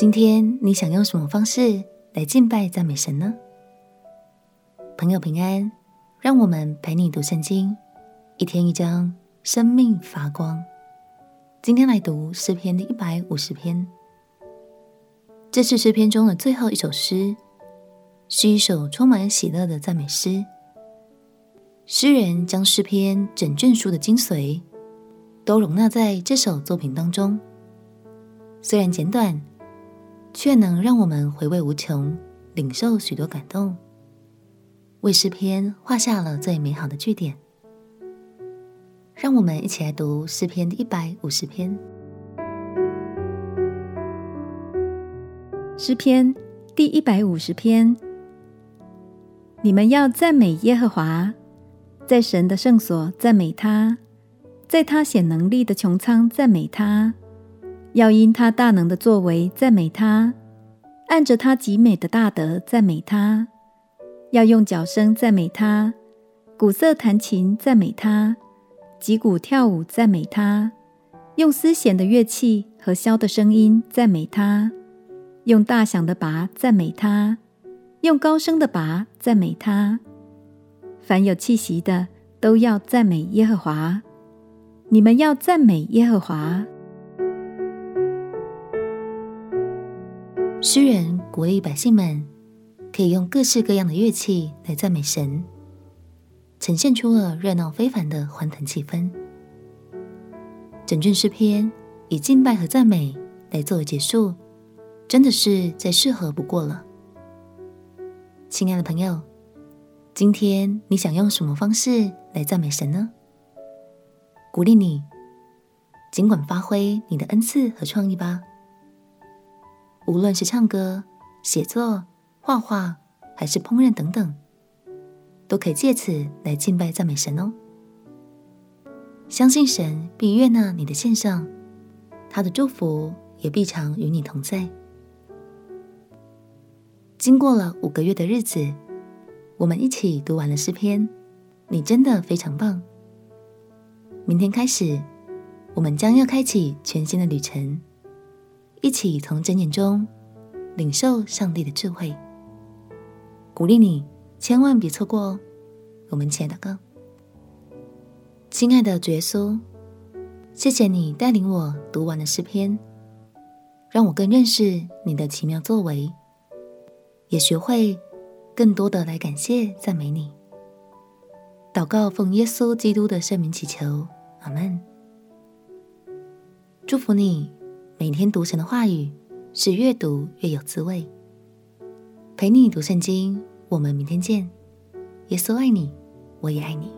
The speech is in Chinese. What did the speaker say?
今天你想用什么方式来敬拜赞美神呢？朋友平安，让我们陪你读圣经，一天一章，生命发光。今天来读诗篇的一百五十篇，这是诗篇中的最后一首诗，是一首充满喜乐的赞美诗。诗人将诗篇整卷书的精髓都容纳在这首作品当中，虽然简短，却能让我们回味无穷，领受许多感动，为诗篇画下了最美好的句点。让我们一起来读诗篇第一百五十篇。诗篇第一百五十篇，你们要赞美耶和华，在神的圣所赞美他，在他显能力的穹苍赞美他。要因他大能的作为赞美他，按着他极美的大德赞美他。要用角声赞美他，鼓瑟弹琴赞美他，击鼓跳舞赞美他，用丝弦的乐器和箫的声音赞美他，用大响的鈸赞美他，用高声的拔赞美他。凡有气息的都要赞美耶和华。你们要赞美耶和华。诗人鼓励百姓们可以用各式各样的乐器来赞美神，呈现出了热闹非凡的欢腾气氛。整卷诗篇以敬拜和赞美来作为结束，真的是再适合不过了。亲爱的朋友，今天你想用什么方式来赞美神呢？鼓励你，尽管发挥你的恩赐和创意吧。无论是唱歌、写作、画画，还是烹饪等等，都可以借此来敬拜赞美神哦。相信神必悦纳你的献上，他的祝福也必常与你同在。经过了五个月的日子，我们一起读完了诗篇，你真的非常棒。明天开始，我们将要开启全新的旅程。一起从箴言中领受上帝的智慧，鼓励你千万别错过哦！我们亲爱的歌，亲爱的主耶稣，谢谢你带领我读完了诗篇，让我更认识你的奇妙作为，也学会更多的来感谢赞美你。祷告奉耶稣基督的圣名祈求，阿门。祝福你。每天读神的话语，是越读越有滋味。陪你读圣经，我们明天见。耶稣爱你，我也爱你。